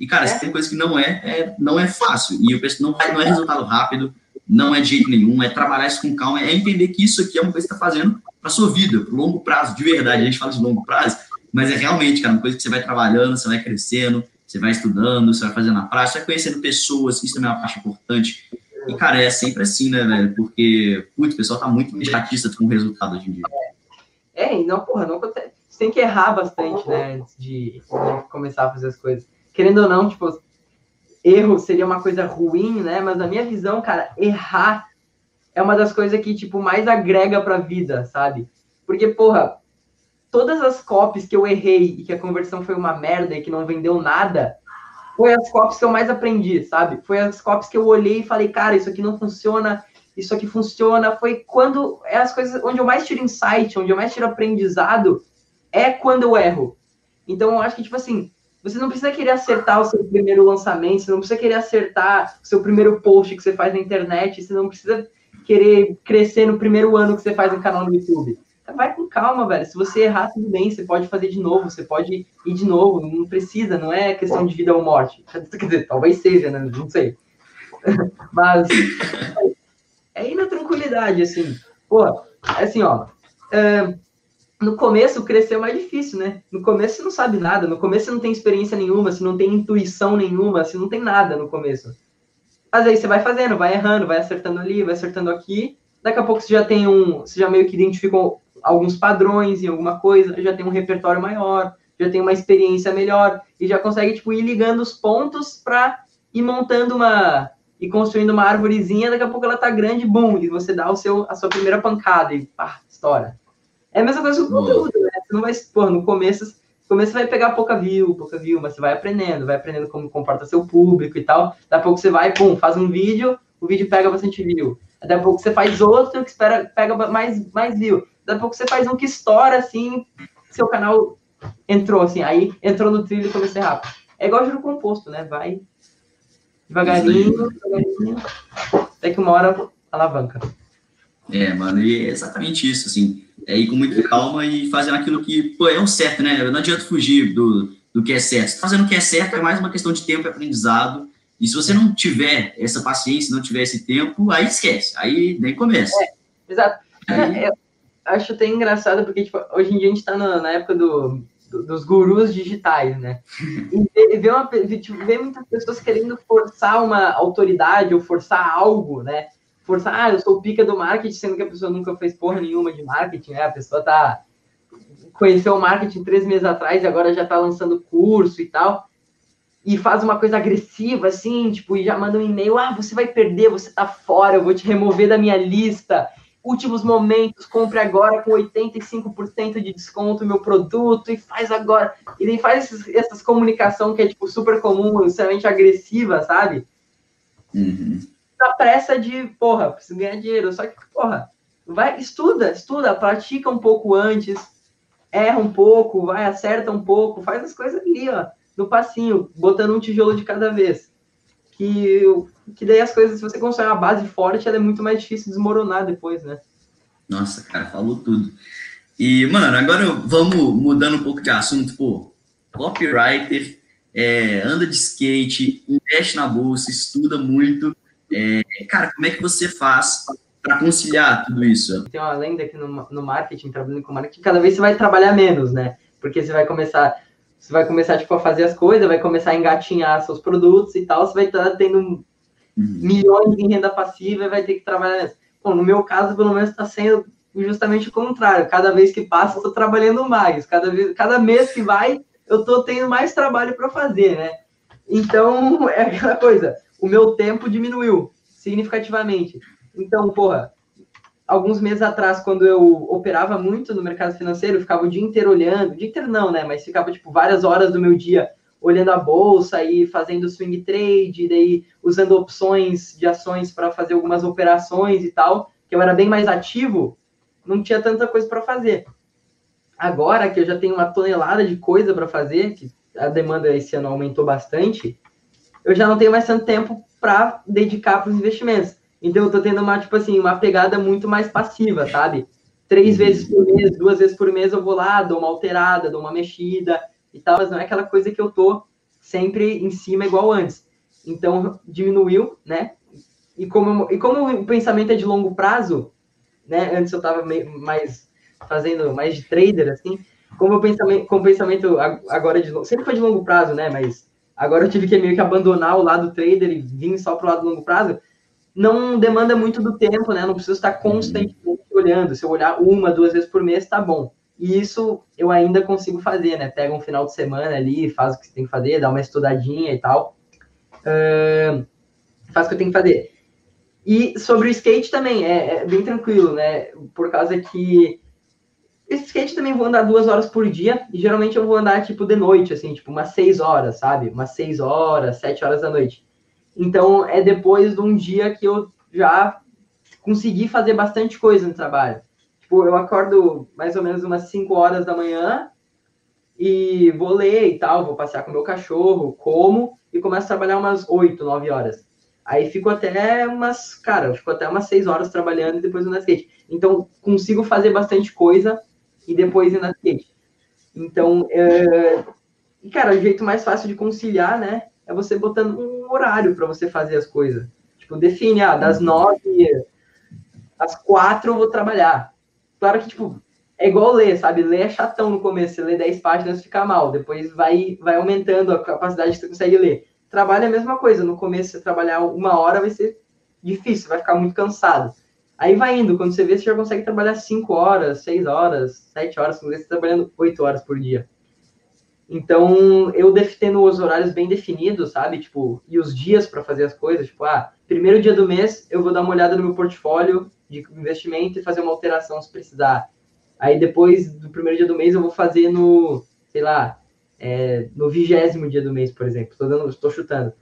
E, cara, se tem coisa que não é, é, não é fácil. E eu penso, não, vai, não é resultado rápido, não é de jeito nenhum, é trabalhar isso com calma, é entender que isso aqui é uma coisa que você está fazendo para sua vida, para longo prazo, de verdade. A gente fala de longo prazo, mas é realmente, cara, uma coisa que você vai trabalhando, você vai crescendo, você vai estudando, você vai fazendo na prática, vai conhecendo pessoas, isso também é uma parte importante. E, cara, é sempre assim, né, velho? Porque, putz, o pessoal tá muito imediatista com o resultado hoje em dia. É, e não, porra, não. Você tem que errar bastante, né, antes de, de começar a fazer as coisas querendo ou não, tipo, erro seria uma coisa ruim, né? Mas na minha visão, cara, errar é uma das coisas que, tipo, mais agrega pra vida, sabe? Porque, porra, todas as copies que eu errei e que a conversão foi uma merda e que não vendeu nada, foi as copies que eu mais aprendi, sabe? Foi as copies que eu olhei e falei, cara, isso aqui não funciona, isso aqui funciona. Foi quando é as coisas onde eu mais tiro insight, onde eu mais tiro aprendizado, é quando eu erro. Então, eu acho que, tipo assim, você não precisa querer acertar o seu primeiro lançamento, você não precisa querer acertar o seu primeiro post que você faz na internet, você não precisa querer crescer no primeiro ano que você faz um canal no YouTube. Vai com calma, velho. Se você errar, tudo bem, você pode fazer de novo, você pode ir de novo, não precisa, não é questão de vida ou morte. [laughs] Quer dizer, talvez seja, né? Não sei. [laughs] Mas é ir na tranquilidade, assim. Pô, é assim, ó. Uh, no começo crescer é mais difícil, né? No começo você não sabe nada, no começo você não tem experiência nenhuma, você não tem intuição nenhuma, você não tem nada no começo. Mas aí você vai fazendo, vai errando, vai acertando ali, vai acertando aqui. Daqui a pouco você já tem um, você já meio que identificou alguns padrões em alguma coisa, já tem um repertório maior, já tem uma experiência melhor e já consegue tipo ir ligando os pontos para ir montando uma e construindo uma árvorezinha, daqui a pouco ela tá grande, bum, e você dá o seu a sua primeira pancada e pá, estoura. É a mesma coisa com o conteúdo, né? Você não vai, pô, no começo, no começo você vai pegar pouca view, pouca view, mas você vai aprendendo, vai aprendendo como comporta seu público e tal. Daqui a pouco você vai, pum, faz um vídeo, o vídeo pega bastante view. Daqui a pouco você faz outro que espera, pega mais, mais view. Daqui a pouco você faz um que estoura, assim, seu canal entrou, assim, aí entrou no trilho e comecei rápido. É igual juro composto, né? Vai devagarinho, devagarinho, até que uma hora alavanca. É, mano, e é exatamente isso, assim, é ir com muita calma e fazendo aquilo que, pô, é o certo, né? Não adianta fugir do, do que é certo. Fazendo o que é certo é mais uma questão de tempo e aprendizado, E se você não tiver essa paciência, não tiver esse tempo, aí esquece, aí nem começa. É, exato. É, [laughs] eu acho até engraçado, porque tipo, hoje em dia a gente está na época do, do, dos gurus digitais, né? E vê, uma, tipo, vê muitas pessoas querendo forçar uma autoridade ou forçar algo, né? Forçar, ah, eu sou o pica do marketing, sendo que a pessoa nunca fez porra nenhuma de marketing, né? A pessoa tá conheceu o marketing três meses atrás e agora já tá lançando curso e tal e faz uma coisa agressiva, assim, tipo, e já manda um e-mail, ah, você vai perder, você tá fora, eu vou te remover da minha lista. Últimos momentos, compre agora com 85% de desconto meu produto e faz agora. E daí faz essas, essas comunicação que é, tipo, super comum, extremamente agressiva, sabe? Uhum. Na pressa de, porra, preciso ganhar dinheiro. Só que, porra, vai, estuda, estuda, pratica um pouco antes, erra um pouco, vai, acerta um pouco, faz as coisas ali, ó no passinho, botando um tijolo de cada vez. Que, que daí as coisas, se você constrói uma base forte, ela é muito mais difícil de desmoronar depois, né? Nossa, cara, falou tudo. E, mano, agora vamos mudando um pouco de assunto, pô. Copywriter, é, anda de skate, investe na bolsa, estuda muito. É, cara, como é que você faz para conciliar tudo isso? Tem uma lenda aqui no, no marketing, trabalhando com marketing, cada vez você vai trabalhar menos, né? Porque você vai começar você vai começar tipo, a fazer as coisas, vai começar a engatinhar seus produtos e tal, você vai estar tendo uhum. milhões em renda passiva e vai ter que trabalhar. Bom, no meu caso, pelo menos, está sendo justamente o contrário. Cada vez que passa, eu estou trabalhando mais. Cada, vez, cada mês que vai, eu estou tendo mais trabalho para fazer, né? Então, [laughs] é aquela coisa. O meu tempo diminuiu significativamente. Então, porra, alguns meses atrás, quando eu operava muito no mercado financeiro, eu ficava o dia inteiro olhando, o dia inteiro não, né? Mas ficava, tipo, várias horas do meu dia olhando a bolsa e fazendo swing trade, daí usando opções de ações para fazer algumas operações e tal, que eu era bem mais ativo, não tinha tanta coisa para fazer. Agora que eu já tenho uma tonelada de coisa para fazer, que a demanda esse ano aumentou bastante, eu já não tenho mais tanto tempo para dedicar para os investimentos. Então eu tô tendo uma, tipo assim, uma pegada muito mais passiva, sabe? Três uhum. vezes por mês, duas vezes por mês eu vou lá, dou uma alterada, dou uma mexida e tal, mas não é aquela coisa que eu tô sempre em cima igual antes. Então diminuiu, né? E como, e como o pensamento é de longo prazo, né? Antes eu tava meio, mais fazendo mais de trader, assim, como o pensamento, como o pensamento agora de sempre foi de longo prazo, né? Mas agora eu tive que meio que abandonar o lado trader e vir só pro lado longo prazo não demanda muito do tempo, né? Não precisa estar constantemente olhando. Se eu olhar uma, duas vezes por mês, tá bom. E isso eu ainda consigo fazer, né? Pega um final de semana ali, faz o que você tem que fazer, dá uma estudadinha e tal. Uh, faz o que eu tenho que fazer. E sobre o skate também, é, é, bem tranquilo, né? Por causa que esse skate também vou andar duas horas por dia, e geralmente eu vou andar, tipo, de noite, assim, tipo, umas seis horas, sabe? Umas seis horas, sete horas da noite. Então, é depois de um dia que eu já consegui fazer bastante coisa no trabalho. Tipo, eu acordo mais ou menos umas 5 horas da manhã e vou ler e tal, vou passear com meu cachorro, como e começo a trabalhar umas 8, 9 horas. Aí fico até umas, cara, eu fico até umas 6 horas trabalhando e depois na skate. Então, consigo fazer bastante coisa e depois ir na skate. Então, é... cara, o jeito mais fácil de conciliar, né, é você botando um horário para você fazer as coisas. Tipo, define, ah, das nove às quatro eu vou trabalhar. Claro que, tipo, é igual ler, sabe? Ler é chatão no começo, você lê 10 páginas fica mal, depois vai, vai aumentando a capacidade que você consegue ler. Trabalho é a mesma coisa, no começo você trabalhar uma hora vai ser difícil, vai ficar muito cansado. Aí vai indo, quando você vê, você já consegue trabalhar 5 horas, 6 horas, 7 horas, você está trabalhando 8 horas por dia. Então, eu tendo os horários bem definidos, sabe? Tipo, e os dias para fazer as coisas. Tipo, ah, primeiro dia do mês eu vou dar uma olhada no meu portfólio de investimento e fazer uma alteração se precisar. Aí depois do primeiro dia do mês eu vou fazer no, sei lá, é, no vigésimo dia do mês, por exemplo. Estou dando, estou chutando.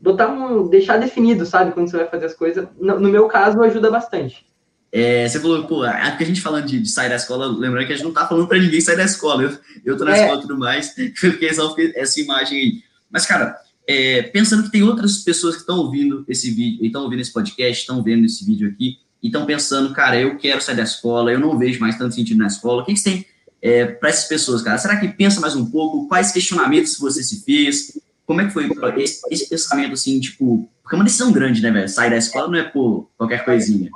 Botar um, deixar definido, sabe? Quando você vai fazer as coisas. No, no meu caso, ajuda bastante. É, você falou, pô, é porque a gente falando de, de, sair da escola, lembrando que a gente não tá falando para ninguém sair da escola. Eu, eu tô na é. escola e tudo mais, [laughs] porque só essa imagem aí. Mas, cara, é, pensando que tem outras pessoas que estão ouvindo esse vídeo, estão ouvindo esse podcast, estão vendo esse vídeo aqui, e estão pensando, cara, eu quero sair da escola, eu não vejo mais tanto sentido na escola. O que, que você tem é, para essas pessoas, cara? Será que pensa mais um pouco? Quais questionamentos você se fez? como é que foi esse, esse, pensamento, assim, tipo, porque é uma decisão grande, né, velho? Sair da escola não é por qualquer coisinha.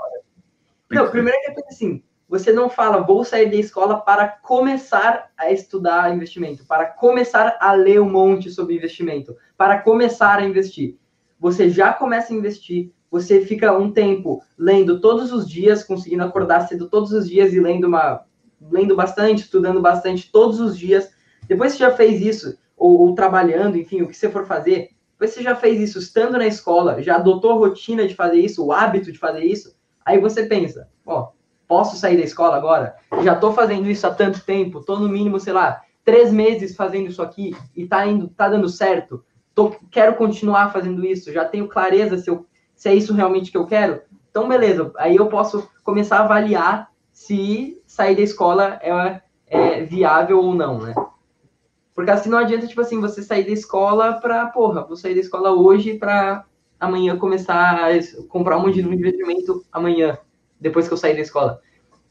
Não, primeiro que é assim, você não fala, vou sair da escola para começar a estudar investimento, para começar a ler um monte sobre investimento, para começar a investir. Você já começa a investir, você fica um tempo lendo todos os dias, conseguindo acordar cedo todos os dias e lendo uma lendo bastante, estudando bastante todos os dias. Depois você já fez isso, ou, ou trabalhando, enfim, o que você for fazer, depois você já fez isso estando na escola, já adotou a rotina de fazer isso, o hábito de fazer isso, aí você pensa, ó, posso sair da escola agora? Já estou fazendo isso há tanto tempo, estou no mínimo, sei lá, três meses fazendo isso aqui e tá indo, tá dando certo. Tô, quero continuar fazendo isso, já tenho clareza se, eu, se é isso realmente que eu quero. Então, beleza, aí eu posso começar a avaliar se sair da escola é, é viável ou não, né? Porque assim não adianta, tipo assim, você sair da escola pra, porra, vou sair da escola hoje pra amanhã começar a comprar um monte de investimento amanhã depois que eu sair da escola.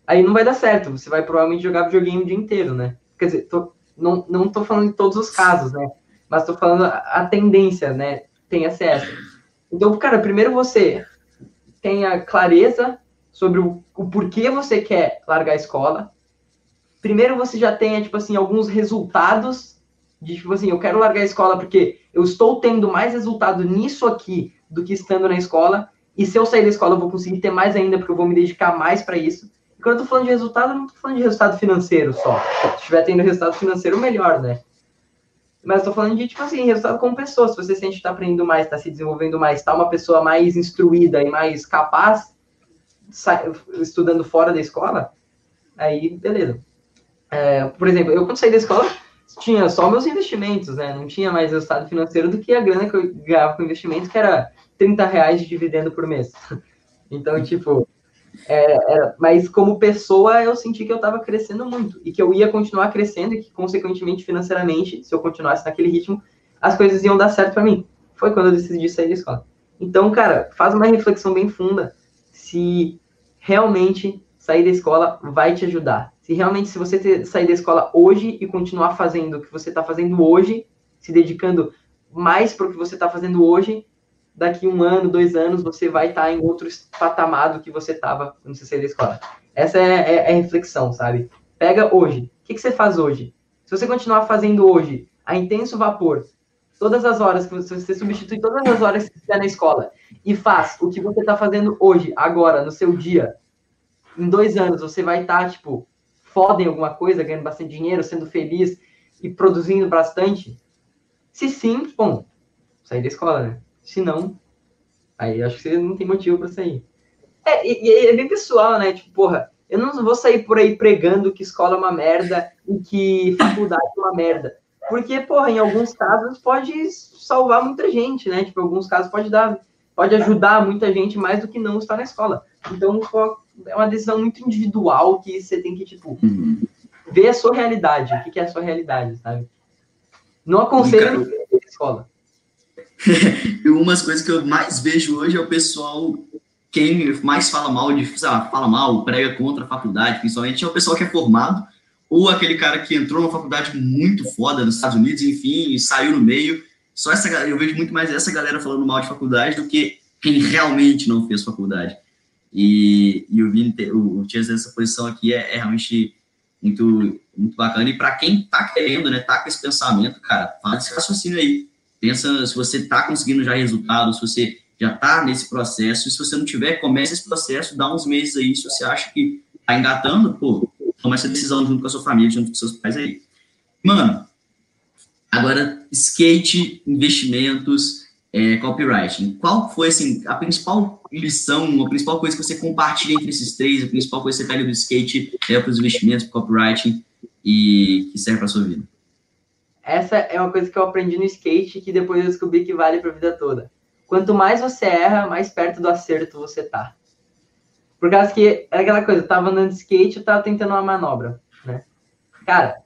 Aí não vai dar certo, você vai provavelmente jogar videogame o dia inteiro, né? Quer dizer, tô, não, não tô falando em todos os casos, né? Mas tô falando a, tendência, né? Tem essa. Então, cara, primeiro você tenha clareza sobre o, o porquê você quer largar a escola. Primeiro você já tenha, tipo assim, alguns resultados de, tipo assim, eu quero largar a escola porque eu estou tendo mais resultado nisso aqui do que estando na escola. E se eu sair da escola, eu vou conseguir ter mais ainda, porque eu vou me dedicar mais para isso. E quando eu tô falando de resultado, eu não tô falando de resultado financeiro só. Se estiver tendo resultado financeiro, melhor, né? Mas eu tô falando de, tipo assim, resultado como pessoa. Se você sente que tá aprendendo mais, tá se desenvolvendo mais, tá uma pessoa mais instruída e mais capaz, estudando fora da escola, aí, beleza. É, por exemplo, eu quando saí da escola, tinha só meus investimentos, né? Não tinha mais resultado financeiro do que a grana que eu ganhava com investimento, que era 30 reais de dividendo por mês. [laughs] Então, tipo, é, era, mas como pessoa eu senti que eu estava crescendo muito e que eu ia continuar crescendo e que, consequentemente, financeiramente, se eu continuasse naquele ritmo, as coisas iam dar certo para mim. Foi quando eu decidi sair da escola. Então, cara, faz uma reflexão bem funda se realmente sair da escola vai te ajudar. Se realmente, se você ter, sair da escola hoje e continuar fazendo o que você está fazendo hoje, se dedicando mais para o que você está fazendo hoje, daqui um ano, dois anos, você vai estar tá em outro patamar do que você estava quando você saiu da escola. Essa é, é, é, a reflexão, sabe? Pega hoje. O que, que você faz hoje? Se você continuar fazendo hoje a intenso vapor, todas as horas que você, você substitui todas as horas que você estiver na escola e faz o que você está fazendo hoje, agora, no seu dia, em dois anos você vai estar, tá, tipo, foda em alguma coisa, ganhando bastante dinheiro, sendo feliz e produzindo bastante? Se sim, bom, sair da escola, né? Se não, aí acho que você não tem motivo para sair. É, e, e, é bem pessoal, né? Tipo, porra, eu não vou sair por aí pregando que escola é uma merda e que faculdade é uma merda. Porque, porra, em alguns casos pode salvar muita gente, né? Tipo, em alguns casos pode dar, pode ajudar muita gente mais do que não estar na escola. Então, é uma decisão muito individual que você tem que, tipo, uhum. ver a sua realidade. O que é a sua realidade, sabe? Não aconselho a escola. [laughs] e umas coisas que eu mais vejo hoje é o pessoal, quem mais fala mal de, fala mal, prega contra a faculdade, principalmente, é o pessoal que é formado, ou aquele cara que entrou numa faculdade muito foda nos Estados Unidos, enfim, e saiu no meio. Só essa eu vejo muito mais essa galera falando mal de faculdade do que quem realmente não fez faculdade. E, e o Vini, o, o Tias nessa posição aqui é, é, realmente muito, muito bacana. E para quem tá querendo, né, tá com esse pensamento, cara, faz esse raciocínio aí. Pensa se você tá conseguindo já resultado, se você já tá nesse processo. Se você não tiver, comece esse processo, dá uns meses aí. Se você acha que tá engatando, pô, toma essa decisão junto com a sua família, junto com seus pais aí. Mano, agora, skate, investimentos, é, copywriting. Qual foi, assim, a principal lição, a principal coisa que você compartilha entre esses três, a principal coisa que você pega do skate, é para os investimentos, para copywriting e que serve para sua vida? Essa é uma coisa que eu aprendi no skate que depois eu descobri que vale para a vida toda. Quanto mais você erra, mais perto do acerto você tá. Por causa que era aquela coisa, eu tava andando de skate, eu tava tentando uma manobra, né? Cara,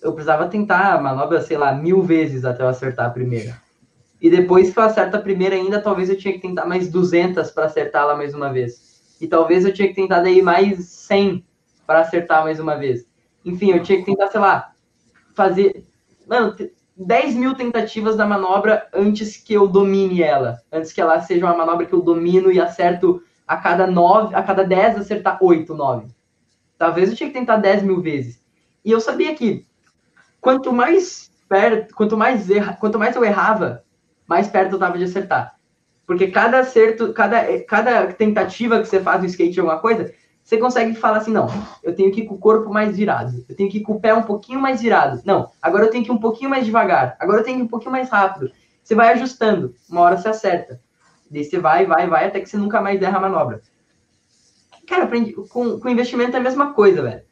eu precisava tentar a manobra, sei lá, mil vezes até eu acertar a primeira. E depois que eu acerto a primeira ainda, talvez eu tinha que tentar mais 200 para acertá-la mais uma vez. E talvez eu tinha que tentar daí mais 100 para acertar mais uma vez. Enfim, eu tinha que tentar, sei lá, fazer... Mano, 10 mil tentativas da manobra antes que eu domine ela. Antes que ela seja uma manobra que eu domino e acerto a cada 9, a cada 10 acertar 8, 9. Talvez eu tinha que tentar 10 mil vezes. E eu sabia que quanto mais perto, quanto mais, erra, quanto mais eu errava, mais perto eu estava de acertar. Porque cada acerto, cada, cada tentativa que você faz no skate de alguma coisa, você consegue falar assim, não, eu tenho que ir com o corpo mais virado, eu tenho que ir com o pé um pouquinho mais virado. Não, agora eu tenho que ir um pouquinho mais devagar, agora eu tenho que ir um pouquinho mais rápido. Você vai ajustando, uma hora você acerta. Daí você vai, vai, vai, até que você nunca mais erra a manobra. Cara, aprendi, com, com investimento é a mesma coisa, velho.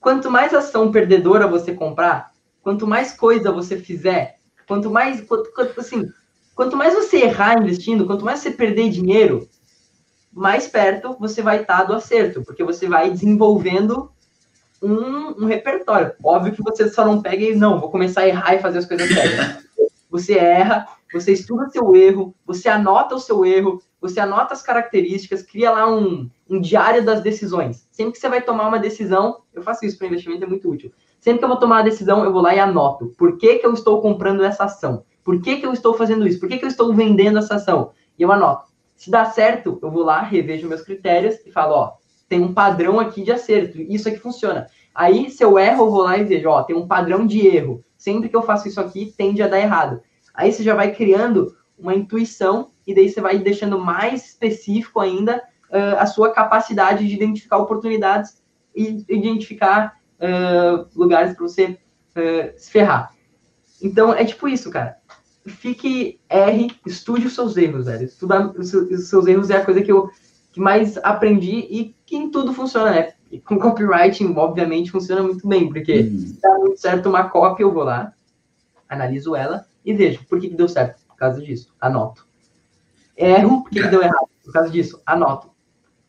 Quanto mais ação perdedora você comprar, quanto mais coisa você fizer, quanto mais, quanto, assim, quanto mais você errar investindo, quanto mais você perder dinheiro, mais perto você vai estar do acerto, porque você vai desenvolvendo um, um, repertório. Óbvio que você só não pega e não, vou começar a errar e fazer as coisas certas. Você erra, você estuda seu erro, você anota o seu erro, você anota as características, cria lá um, um diário das decisões. Sempre que você vai tomar uma decisão, eu faço isso para investimento, é muito útil. Sempre que eu vou tomar uma decisão, eu vou lá e anoto. Por que, que eu estou comprando essa ação? Por que, que eu estou fazendo isso? Por que, que eu estou vendendo essa ação? E eu anoto. Se dá certo, eu vou lá, revejo meus critérios e falo, ó, tem um padrão aqui de acerto, isso aqui funciona. Aí, se eu erro, eu vou lá e vejo, ó, tem um padrão de erro. Sempre que eu faço isso aqui, tende a dar errado. Aí você já vai criando uma intuição e daí você vai deixando mais específico ainda uh, a sua capacidade de identificar oportunidades e identificar uh, lugares para você uh, se ferrar. Então, é tipo isso, cara fique R, estude os seus erros, velho. Estudar os seus erros é a coisa que eu que mais aprendi e que em tudo funciona, né? E com copywriting, obviamente, funciona muito bem, porque uhum. se dá muito certo uma cópia, eu vou lá, analiso ela e vejo por que, que deu certo. Por causa disso, anoto. Erro, por que, que deu errado? Por causa disso, anoto.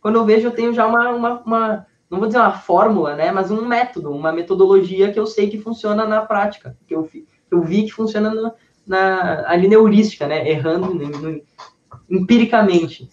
Quando eu vejo, eu tenho já uma, uma, uma, não vou dizer uma fórmula, né? Mas um método, uma metodologia que eu sei que funciona na prática, que eu, que eu vi que funciona no, na ali neurística, né? Errando no, no, empiricamente.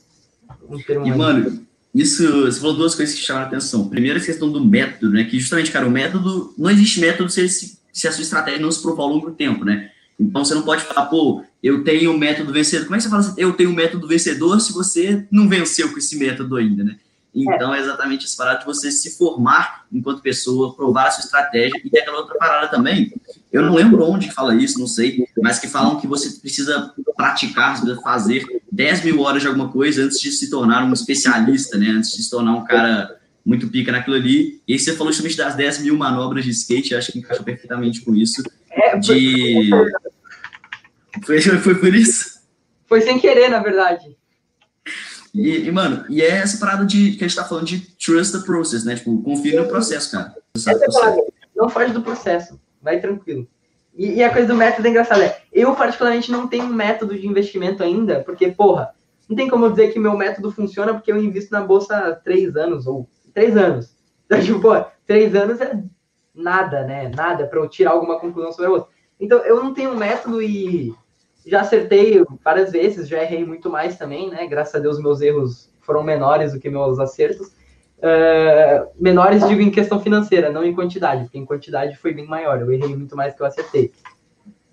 e, mano, isso, você falou duas coisas que chamaram a atenção. Primeiro, a questão do método, né? Que justamente, cara, o método, não existe método se, se a sua estratégia não se provar ao longo do tempo, né? Então você não pode falar, pô, eu tenho um método vencedor. Como é que você fala assim, eu tenho um método vencedor se você não venceu com esse método ainda, né? Então é, é exatamente essa parada de você se formar enquanto pessoa, provar a sua estratégia e tem aquela outra parada também, eu não lembro onde fala isso, não sei, mas que falam que você precisa praticar, precisa fazer 10 mil horas de alguma coisa antes de se tornar um especialista, né? Antes de se tornar um cara muito pica naquilo ali. E aí você falou justamente das 10 mil manobras de skate, acho que encaixa perfeitamente com isso. É, de... Foi, foi por isso? Foi sem querer, na verdade. E, e, mano, e é essa parada de que a gente tá falando de trust the process, né? Tipo, confia no processo, cara. Essa não foge do processo vai tranquilo. E, e, a coisa do método é engraçada. É, eu, particularmente, não tenho um método de investimento ainda, porque, porra, não tem como eu dizer que meu método funciona porque eu invisto na bolsa há três anos, ou três anos. [laughs] Então, tipo, pô, três anos é nada, né? Nada para eu tirar alguma conclusão sobre a outra. Então, eu não tenho um método e já acertei várias vezes, já errei muito mais também, né? Graças a Deus, meus erros foram menores do que meus acertos. Uh, menores, digo, em questão financeira, não em quantidade, porque em quantidade foi bem maior, eu errei muito mais que eu acertei.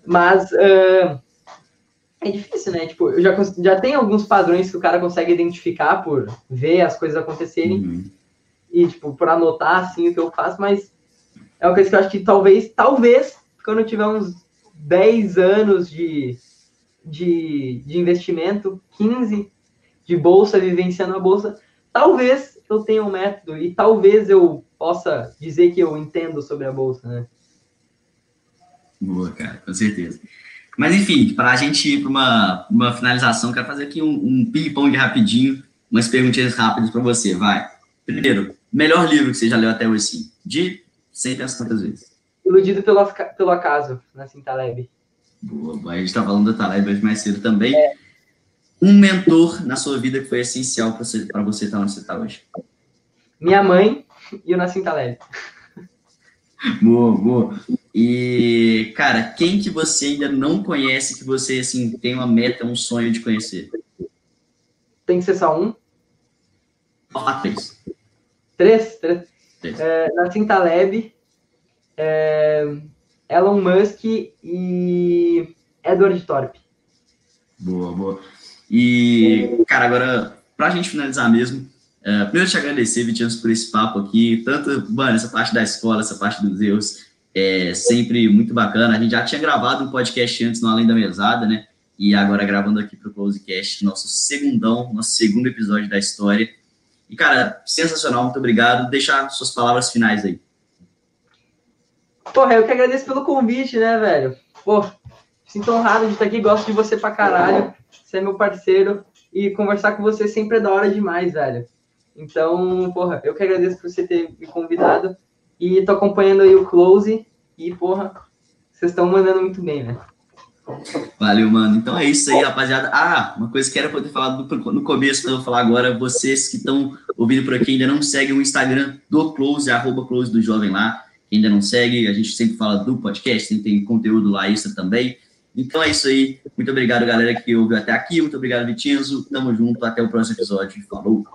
Mas uh, é difícil, né? Tipo, eu já, já tem alguns padrões que o cara consegue identificar por ver as coisas acontecerem uhum. e, tipo, por anotar, assim, o que eu faço, mas é uma coisa que eu acho que talvez, talvez, quando eu tiver uns 10 anos de, de, de investimento, 15 de bolsa, vivenciando a bolsa, talvez eu tenho um método e talvez eu possa dizer que eu entendo sobre a bolsa, né? Boa, cara, com certeza. Mas enfim, para a gente ir para uma, uma finalização, quero fazer aqui um, um ping-pong rapidinho, umas perguntinhas rápidas para você, vai. Primeiro, melhor livro que você já leu até hoje, sim, de sem pensar tantas vezes. Iludido pelo, pelo acaso, na Taleb. Boa, a gente está falando da Taleb hoje mais cedo também. É um mentor na sua vida que foi essencial para você, você estar onde você está hoje? Minha mãe e o Nassim Taleb. Boa, boa. E, cara, quem que você ainda não conhece que você, assim, tem uma meta, um sonho de conhecer? Tem que ser só um? Ah, três. Três? Três. três. É, Nassim Taleb, é, Elon Musk e Edward Thorpe. Boa, boa. E, cara, agora, pra gente finalizar mesmo, é, primeiro te agradecer, Vitianos, por esse papo aqui, tanto, mano, essa parte da escola, essa parte dos erros, é sempre muito bacana. A gente já tinha gravado um podcast antes no Além da Mesada, né? E agora gravando aqui para o Closecast, nosso segundão, nosso segundo episódio da história. E, cara, sensacional, muito obrigado. Deixar suas palavras finais aí. Porra, eu que agradeço pelo convite, né, velho? Pô, sinto honrado de estar aqui, gosto de você pra caralho. Você é meu parceiro. E conversar com você sempre é da hora demais, velho. Então, porra, eu que agradeço por você ter me convidado. E tô acompanhando aí o Close. E, porra, vocês estão mandando muito bem, né? Valeu, mano. Então é isso aí, rapaziada. Ah, uma coisa que era pra eu ter falado no começo, que eu vou falar agora. Vocês que estão ouvindo por aqui ainda não seguem o Instagram do Close, arroba Close do Jovem lá. Quem ainda não segue, a gente sempre fala do podcast, tem, tem conteúdo lá extra também. Então é isso aí. Muito obrigado, galera, que ouviu até aqui. Muito obrigado, Vitinho. Tamo junto. Até o próximo episódio. Falou!